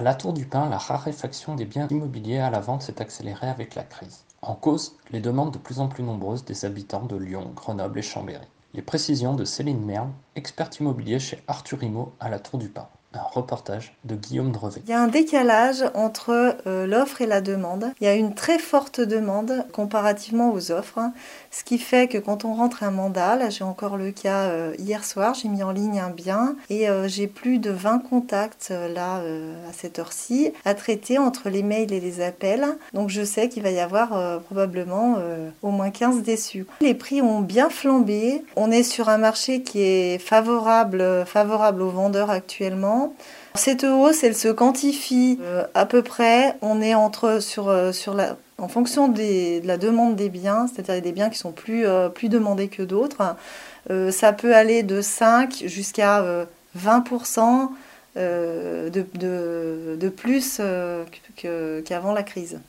À la Tour du Pin, la raréfaction des biens immobiliers à la vente s'est accélérée avec la crise. En cause, les demandes de plus en plus nombreuses des habitants de Lyon, Grenoble et Chambéry. Les précisions de Céline Merle, experte immobilier chez Arthur Imo à la Tour du Pin. Un reportage de Guillaume Drevet. Il y a un décalage entre euh, l'offre et la demande. Il y a une très forte demande comparativement aux offres, ce qui fait que quand on rentre un mandat, là j'ai encore le cas euh, hier soir, j'ai mis en ligne un bien et euh, j'ai plus de 20 contacts là à cette heure-ci à traiter entre les mails et les appels. Donc je sais qu'il va y avoir probablement au moins 15 déçus. Les prix ont bien flambé. On est sur un marché qui est favorable, favorable aux vendeurs actuellement cette hausse, elle se quantifie euh, à peu près. On est entre euh, en fonction de la demande des biens, c'est-à-dire des biens qui sont plus, euh, demandés que d'autres. ça peut aller de 5 jusqu'à 20% de, plus qu'avant la crise.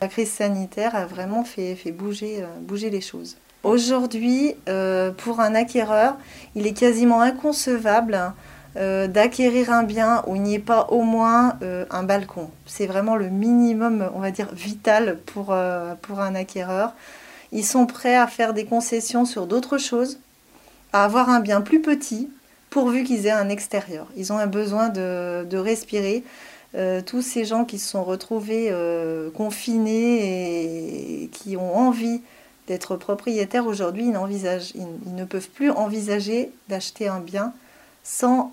La crise sanitaire a vraiment fait, bouger les choses. Aujourd'hui, pour un acquéreur, il est quasiment inconcevable euh, d'acquérir un bien où il n'y ait pas au moins euh, un balcon. C'est vraiment le minimum, on va dire, vital pour, euh, pour un acquéreur. Ils sont prêts à faire des concessions sur d'autres choses, à avoir un bien plus petit, pourvu qu'ils aient un extérieur. Ils ont un besoin de, de respirer. tous ces gens qui se sont retrouvés confinés et qui ont envie d'être propriétaires aujourd'hui, ils, ils ne peuvent plus envisager d'acheter un bien sans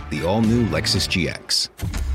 The all new Lexus GX.